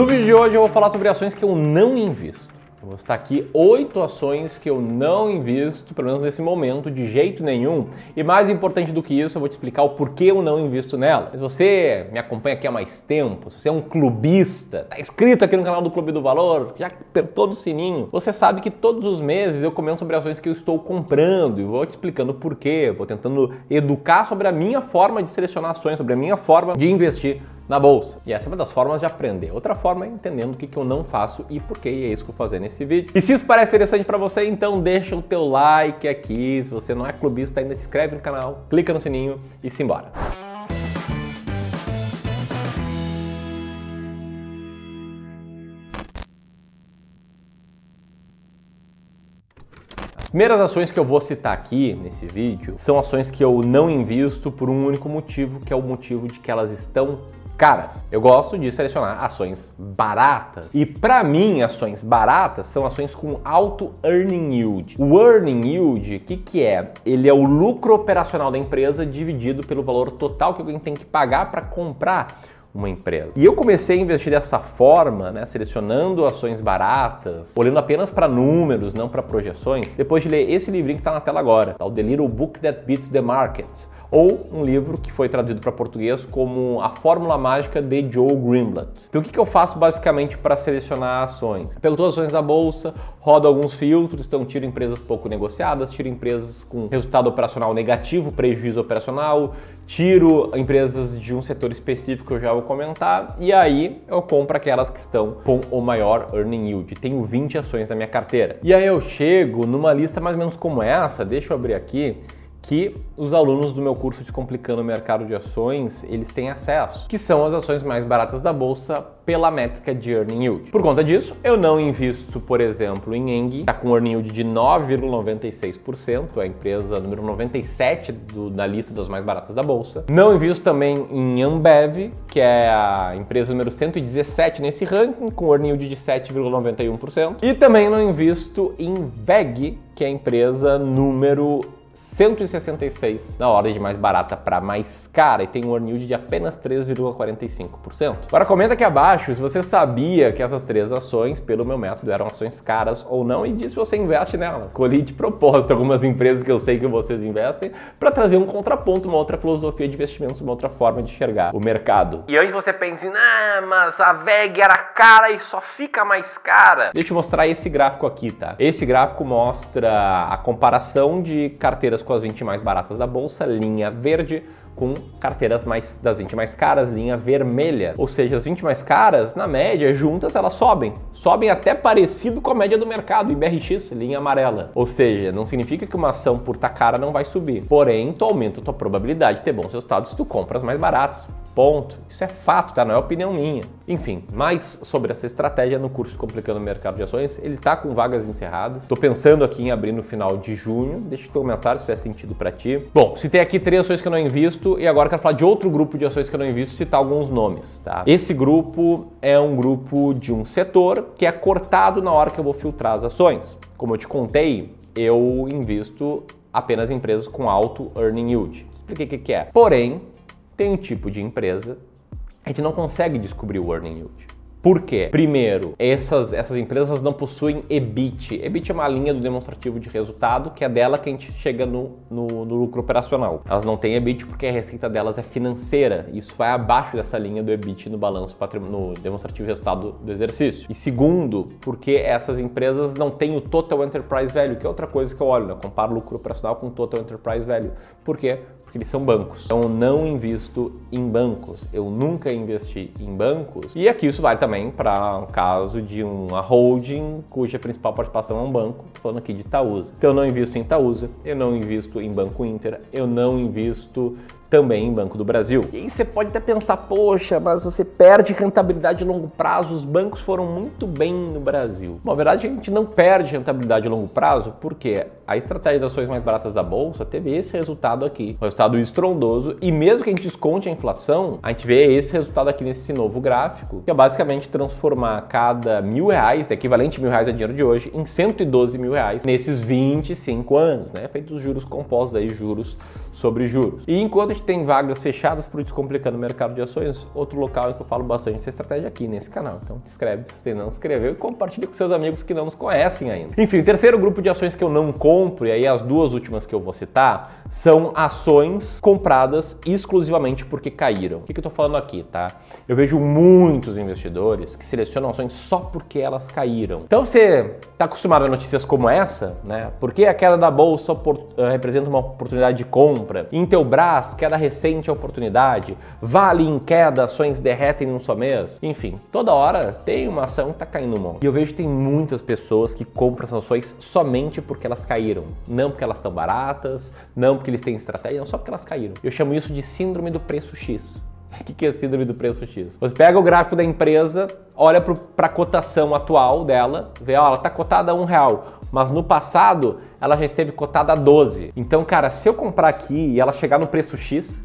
No vídeo de hoje eu vou falar sobre ações que eu não invisto. Eu vou estar aqui oito ações que eu não invisto, pelo menos nesse momento, de jeito nenhum. E mais importante do que isso, eu vou te explicar o porquê eu não invisto nela. Se você me acompanha aqui há mais tempo, se você é um clubista, está inscrito aqui no canal do Clube do Valor, já apertou no sininho, você sabe que todos os meses eu comento sobre ações que eu estou comprando e vou te explicando porquê, vou tentando educar sobre a minha forma de selecionar ações, sobre a minha forma de investir na bolsa. E essa é uma das formas de aprender. Outra forma é entendendo o que, eu não faço e por que é isso que eu vou fazer nesse vídeo. E se isso parece interessante para você, então deixa o teu like aqui. Se você não é clubista ainda, se inscreve no canal, clica no sininho e simbora. As primeiras ações que eu vou citar aqui nesse vídeo são ações que eu não invisto por um único motivo, que é o motivo de que elas estão caras. Eu gosto de selecionar ações baratas. E para mim, ações baratas são ações com alto earning yield. O earning yield, o que, que é? Ele é o lucro operacional da empresa dividido pelo valor total que alguém tem que pagar para comprar uma empresa. E eu comecei a investir dessa forma, né, selecionando ações baratas, olhando apenas para números, não para projeções, depois de ler esse livrinho que está na tela agora, tá? o The Little Book That Beats the Market ou um livro que foi traduzido para português como A Fórmula Mágica de Joe Greenblatt. Então o que, que eu faço basicamente para selecionar ações? pego todas as ações da bolsa, rodo alguns filtros, então tiro empresas pouco negociadas, tiro empresas com resultado operacional negativo, prejuízo operacional, tiro empresas de um setor específico que eu já vou comentar e aí eu compro aquelas que estão com o maior earning yield. Tenho 20 ações na minha carteira. E aí eu chego numa lista mais ou menos como essa, deixa eu abrir aqui, que os alunos do meu curso Descomplicando o Mercado de Ações, eles têm acesso, que são as ações mais baratas da bolsa pela métrica de earning yield. Por conta disso, eu não invisto, por exemplo, em Eng, está com earning yield de 9,96%, é a empresa número 97 do, da lista das mais baratas da bolsa. Não invisto também em Ambev, que é a empresa número 117 nesse ranking, com earning yield de 7,91%. E também não invisto em VEG, que é a empresa número 166 na ordem de mais barata para mais cara e tem um earn yield de apenas 3,45%. Agora comenta aqui abaixo se você sabia que essas três ações, pelo meu método, eram ações caras ou não e diz se você investe nelas. Escolhi de propósito algumas empresas que eu sei que vocês investem para trazer um contraponto, uma outra filosofia de investimentos, uma outra forma de enxergar o mercado. E antes você pense, ah, mas a VEG era cara e só fica mais cara. Deixa eu mostrar esse gráfico aqui, tá? Esse gráfico mostra a comparação de carteiras carteiras com as 20 mais baratas da bolsa, linha verde, com carteiras mais das 20 mais caras, linha vermelha. Ou seja, as 20 mais caras, na média, juntas elas sobem. Sobem até parecido com a média do mercado, IBRX, linha amarela. Ou seja, não significa que uma ação por tá cara não vai subir. Porém, tu aumenta a tua probabilidade de ter bons resultados se tu compras mais baratas. Ponto. Isso é fato, tá? Não é opinião minha. Enfim, mais sobre essa estratégia no curso Complicando o Mercado de Ações. Ele tá com vagas encerradas. Tô pensando aqui em abrir no final de junho. Deixa no comentário se faz sentido para ti. Bom, citei aqui três ações que eu não invisto e agora quero falar de outro grupo de ações que eu não invisto, citar alguns nomes, tá? Esse grupo é um grupo de um setor que é cortado na hora que eu vou filtrar as ações. Como eu te contei, eu invisto apenas em empresas com alto earning yield. Expliquei o que é. Porém, tem um tipo de empresa, a gente não consegue descobrir o earning yield. Por quê? Primeiro, essas, essas empresas não possuem EBIT. EBIT é uma linha do demonstrativo de resultado, que é dela que a gente chega no, no, no lucro operacional. Elas não têm EBIT porque a receita delas é financeira. Isso vai abaixo dessa linha do EBIT no balanço no demonstrativo de resultado do exercício. E segundo, porque essas empresas não têm o Total Enterprise Value, que é outra coisa que eu olho, né? Eu comparo lucro operacional com Total Enterprise Value. Por quê? Porque eles são bancos. Então, eu não invisto em bancos. Eu nunca investi em bancos. E aqui isso vale também para um caso de uma holding cuja principal participação é um banco. Estou falando aqui de Itaúsa. Então, eu não invisto em Itaúsa, eu não invisto em Banco Inter, eu não invisto também em Banco do Brasil. E aí você pode até pensar, poxa, mas você perde rentabilidade a longo prazo, os bancos foram muito bem no Brasil. Bom, na verdade, a gente não perde rentabilidade a longo prazo porque a estratégia das ações mais baratas da bolsa teve esse resultado aqui, um resultado estrondoso, e mesmo que a gente desconte a inflação, a gente vê esse resultado aqui nesse novo gráfico, que é basicamente transformar cada mil reais, equivalente a mil reais a dinheiro de hoje, em 112 mil reais nesses 25 anos, né? Feitos juros compostos aí, juros sobre juros. E enquanto a tem vagas fechadas para o Descomplicando o Mercado de Ações, outro local em que eu falo bastante dessa estratégia aqui nesse canal. Então te inscreve se não se inscreveu e compartilha com seus amigos que não nos conhecem ainda. Enfim, o terceiro grupo de ações que eu não compro, e aí as duas últimas que eu vou citar, são ações compradas exclusivamente porque caíram. O que, eu tô falando aqui, tá? Eu vejo muitos investidores que selecionam ações só porque elas caíram. Então você está acostumado a notícias como essa, né? Porque a queda da bolsa uh, representa uma oportunidade de compra. Intelbras, queda recente é oportunidade. Vale em queda, ações derretem num só mês. Enfim, toda hora tem uma ação que está caindo monte. E eu vejo que tem muitas pessoas que compram essas ações somente porque elas caíram. Não porque elas estão baratas, não porque eles têm estratégia, não só porque elas caíram. Eu chamo isso de síndrome do preço X. O que é síndrome do preço X? Você pega o gráfico da empresa, olha para a cotação atual dela, vê, ó, ela está cotada a um real, mas no passado ela já esteve cotada a 12. Então, cara, se eu comprar aqui e ela chegar no preço X,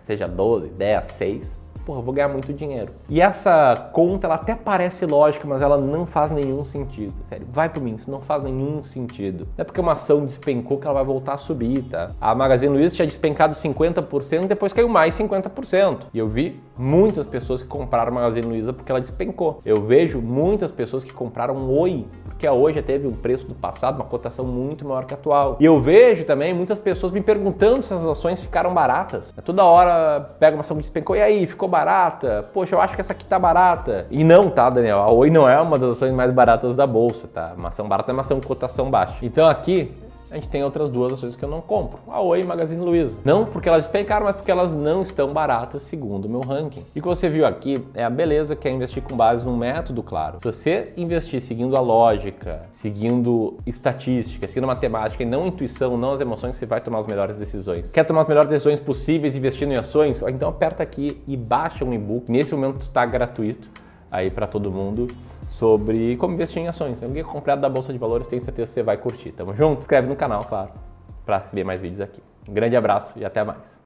seja 12, 10, 6, porra, vou ganhar muito dinheiro. E essa conta, ela até parece lógica, mas ela não faz nenhum sentido. Sério, vai por mim, isso não faz nenhum sentido. Não é porque uma ação despencou que ela vai voltar a subir, tá? A Magazine Luiza tinha despencado 50%, depois caiu mais 50%. E eu vi muitas pessoas que compraram a Magazine Luiza porque ela despencou. Eu vejo muitas pessoas que compraram Oi, porque a já teve um preço do passado, uma cotação muito maior que a atual. E eu vejo também muitas pessoas me perguntando se as ações ficaram baratas. Toda hora pega uma ação que despencou e aí, ficou barata? Poxa, eu acho que essa aqui tá barata. E não, tá, Daniel? A Oi não é uma das ações mais baratas da bolsa, tá? Uma ação barata é uma ação com cotação baixa. Então aqui a gente tem outras duas ações que eu não compro, a Oi e Magazine Luiza. Não porque elas despencaram, mas porque elas não estão baratas segundo o meu ranking. E o que você viu aqui é a beleza que é investir com base num método claro. Se você investir seguindo a lógica, seguindo estatística, seguindo matemática e não intuição, não as emoções, você vai tomar as melhores decisões. Quer tomar as melhores decisões possíveis investindo em ações? Então aperta aqui e baixa um e-book. Nesse momento está gratuito aí para todo mundo sobre como investir em ações. Alguém comprado da Bolsa de Valores, tenho certeza que você vai curtir. Tamo junto? Inscreve no canal, claro, para receber mais vídeos aqui. Um grande abraço e até mais.